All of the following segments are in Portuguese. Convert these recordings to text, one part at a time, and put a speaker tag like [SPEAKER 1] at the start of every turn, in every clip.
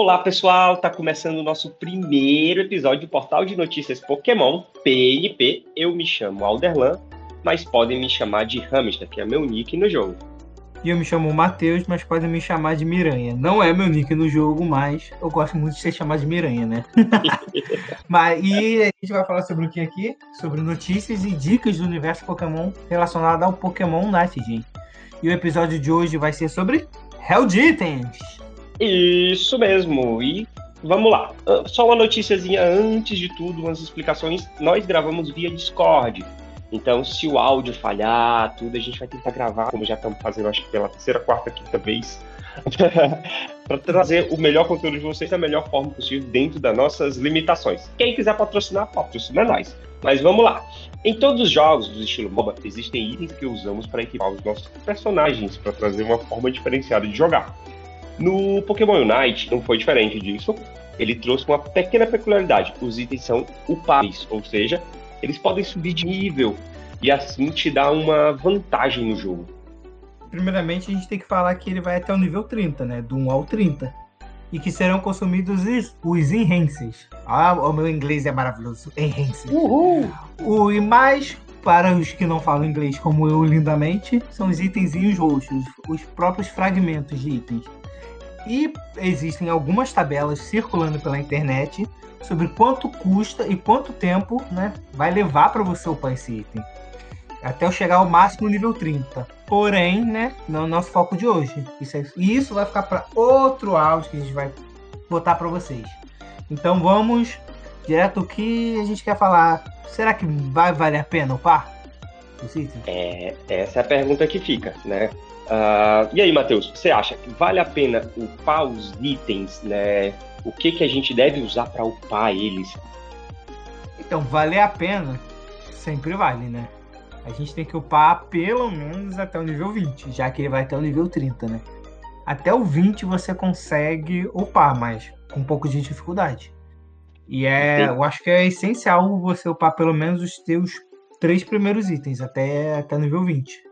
[SPEAKER 1] Olá pessoal, tá começando o nosso primeiro episódio do Portal de Notícias Pokémon, PNP. Eu me chamo Alderlan, mas podem me chamar de Hamster, que é meu nick no jogo.
[SPEAKER 2] E eu me chamo Matheus, mas podem me chamar de Miranha. Não é meu nick no jogo, mas eu gosto muito de ser chamado de Miranha, né? mas, e a gente vai falar sobre o que aqui? Sobre notícias e dicas do universo Pokémon relacionado ao Pokémon Night, gente. E o episódio de hoje vai ser sobre Hell Itens.
[SPEAKER 1] Isso mesmo. E vamos lá. Ah, só uma noticiazinha antes de tudo, umas explicações. Nós gravamos via Discord. Então, se o áudio falhar, tudo, a gente vai tentar gravar, como já estamos fazendo, acho que pela terceira, quarta, quinta vez, para trazer o melhor conteúdo de vocês da melhor forma possível dentro das nossas limitações. Quem quiser patrocinar, patrocina nós. Mas vamos lá. Em todos os jogos do estilo MOBA, existem itens que usamos para equipar os nossos personagens, para trazer uma forma diferenciada de jogar. No Pokémon Unite não foi diferente disso. Ele trouxe uma pequena peculiaridade. Os itens são upáveis, ou seja, eles podem subir de nível e assim te dá uma vantagem no jogo.
[SPEAKER 2] Primeiramente, a gente tem que falar que ele vai até o nível 30, né? Do 1 ao 30. E que serão consumidos os enhances. Ah, o meu inglês é maravilhoso. Enhances. Uhul! O, e mais, para os que não falam inglês como eu lindamente, são os itenzinhos roxos. Os próprios fragmentos de itens. E existem algumas tabelas circulando pela internet sobre quanto custa e quanto tempo né, vai levar para você upar esse item. Até eu chegar ao máximo nível 30. Porém, né, não é o nosso foco de hoje. Isso, é, isso vai ficar para outro áudio que a gente vai botar para vocês. Então vamos direto o que a gente quer falar. Será que vai valer a pena upar?
[SPEAKER 1] É, essa é a pergunta que fica, né? Uh, e aí, Matheus, você acha que vale a pena upar os itens, né? O que, que a gente deve usar para upar eles?
[SPEAKER 2] Então, valer a pena sempre vale, né? A gente tem que upar pelo menos até o nível 20, já que ele vai até o nível 30, né? Até o 20 você consegue upar, mas com um pouco de dificuldade. E é, eu acho que é essencial você upar pelo menos os teus três primeiros itens até, até o nível 20.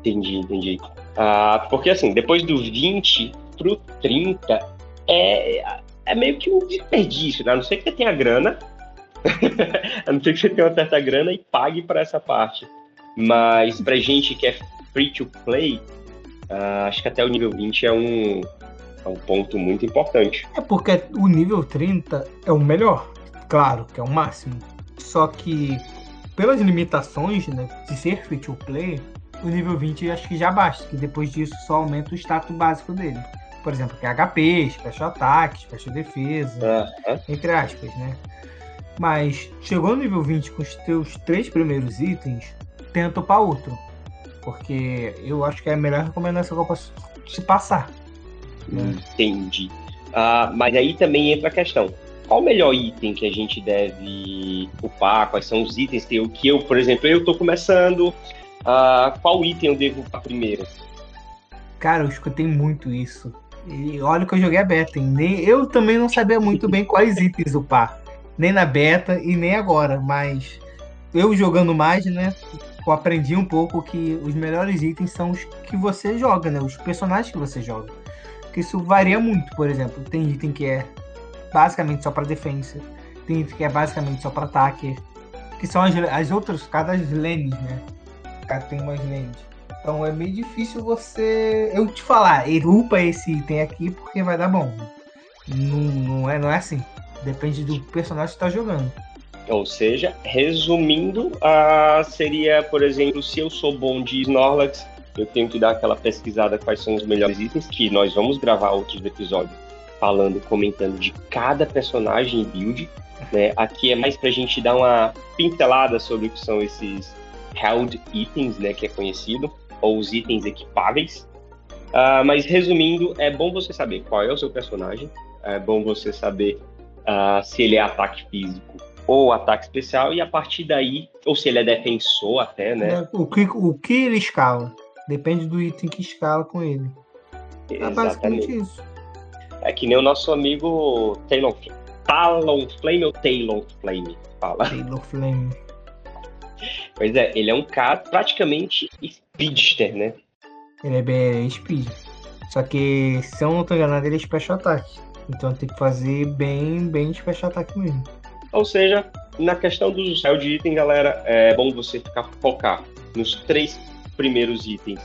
[SPEAKER 1] Entendi, entendi. Ah, porque assim, depois do 20 pro 30 é, é meio que um desperdício, né? A não ser que você tenha grana, a não ser que você tenha uma certa grana e pague para essa parte. Mas pra gente que é free to play, ah, acho que até o nível 20 é um, é um ponto muito importante.
[SPEAKER 2] É porque o nível 30 é o melhor, claro, que é o máximo. Só que pelas limitações né, de ser free to play, o nível 20 acho que já basta, que depois disso só aumenta o status básico dele. Por exemplo, que é HP, special ataque, special defesa, entre aspas, né? Mas chegou no nível 20 com os teus três primeiros itens, tenta para outro. Porque eu acho que é a melhor recomendação que eu posso te passar.
[SPEAKER 1] Né? Entendi. Ah, mas aí também entra a questão. Qual o melhor item que a gente deve upar? Quais são os itens que eu, que eu por exemplo, eu estou começando, Uh, qual item eu devo upar primeiro?
[SPEAKER 2] Cara, eu escutei muito isso. E olha que eu joguei a beta, hein? Nem, eu também não sabia muito bem quais itens upar. Nem na beta e nem agora, mas eu jogando mais, né? Eu aprendi um pouco que os melhores itens são os que você joga, né? Os personagens que você joga. Porque isso varia muito, por exemplo. Tem item que é basicamente só para defesa, tem item que é basicamente só para ataque, que são as, as outras, cada lanes, né? Tem mais lentes. Então é meio difícil você. Eu te falar, upa esse item aqui porque vai dar bom. Não, não, é, não é assim. Depende do personagem que está jogando.
[SPEAKER 1] Ou seja, resumindo, uh, seria, por exemplo, se eu sou bom de Snorlax, eu tenho que dar aquela pesquisada quais são os melhores itens, que nós vamos gravar outros episódios falando, comentando de cada personagem e build. Né? Aqui é mais pra gente dar uma pincelada sobre o que são esses held itens, né, que é conhecido, ou os itens equipáveis. Uh, mas resumindo, é bom você saber qual é o seu personagem, é bom você saber uh, se ele é ataque físico ou ataque especial, e a partir daí, ou se ele é defensor até, né?
[SPEAKER 2] O que, o que ele escala? Depende do item que escala com ele. É basicamente isso.
[SPEAKER 1] É que nem o nosso amigo Talon, Talonflame ou Talonflame fala.
[SPEAKER 2] Talonflame.
[SPEAKER 1] Pois é, ele é um cara praticamente speedster, né?
[SPEAKER 2] Ele é bem speed. Só que, se eu não tô enganado, ele é special attack. Então tem que fazer bem, bem fechar ataque mesmo.
[SPEAKER 1] Ou seja, na questão do style de item, galera, é bom você ficar focar nos três primeiros itens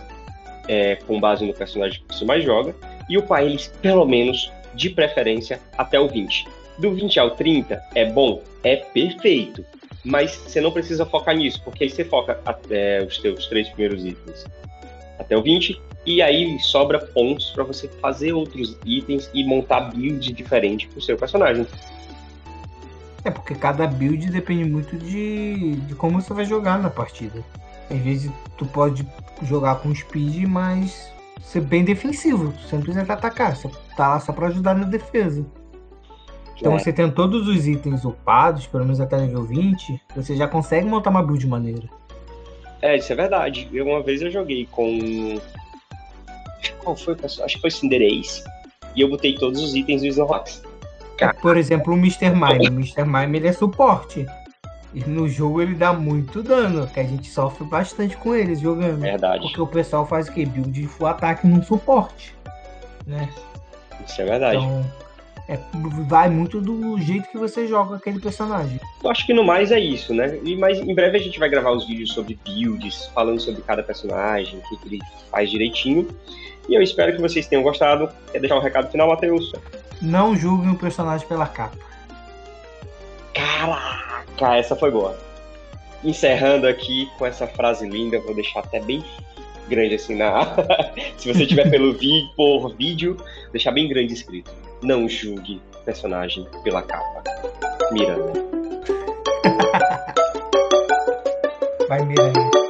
[SPEAKER 1] é, com base no personagem que você mais joga e upar eles pelo menos de preferência até o 20. Do 20 ao 30 é bom, é perfeito, mas você não precisa focar nisso, porque aí você foca até os seus três primeiros itens até o 20 e aí sobra pontos para você fazer outros itens e montar build diferente pro seu personagem.
[SPEAKER 2] É porque cada build depende muito de, de como você vai jogar na partida. Às vezes tu pode jogar com speed, mas ser bem defensivo. Você não precisa atacar, você tá lá só pra ajudar na defesa. Então é. você tem todos os itens upados, pelo menos até nível 20, você já consegue montar uma build maneira.
[SPEAKER 1] É, isso é verdade. Eu, uma vez eu joguei com qual foi, pessoal? Acho que foi Cinderace. E eu botei todos os itens do Snorlax.
[SPEAKER 2] É, por exemplo, o Mr. Mime. O Mr. Mime ele é suporte. E no jogo ele dá muito dano, que a gente sofre bastante com eles jogando.
[SPEAKER 1] Verdade.
[SPEAKER 2] Porque o pessoal faz o quê? Build de full ataque num suporte. Né?
[SPEAKER 1] Isso é verdade.
[SPEAKER 2] Então, é, vai muito do jeito que você joga aquele personagem.
[SPEAKER 1] Eu acho que no mais é isso, né? E mais em breve a gente vai gravar os vídeos sobre builds, falando sobre cada personagem, o que ele faz direitinho. E eu espero que vocês tenham gostado. Quer deixar um recado final, Matheus?
[SPEAKER 2] Não julguem o personagem pela capa.
[SPEAKER 1] Caraca, essa foi boa. Encerrando aqui com essa frase linda, vou deixar até bem grande assim na. Se você tiver pelo vi... por vídeo, deixar bem grande escrito. Não julgue personagem pela capa. Miranda.
[SPEAKER 2] Vai, Miranda.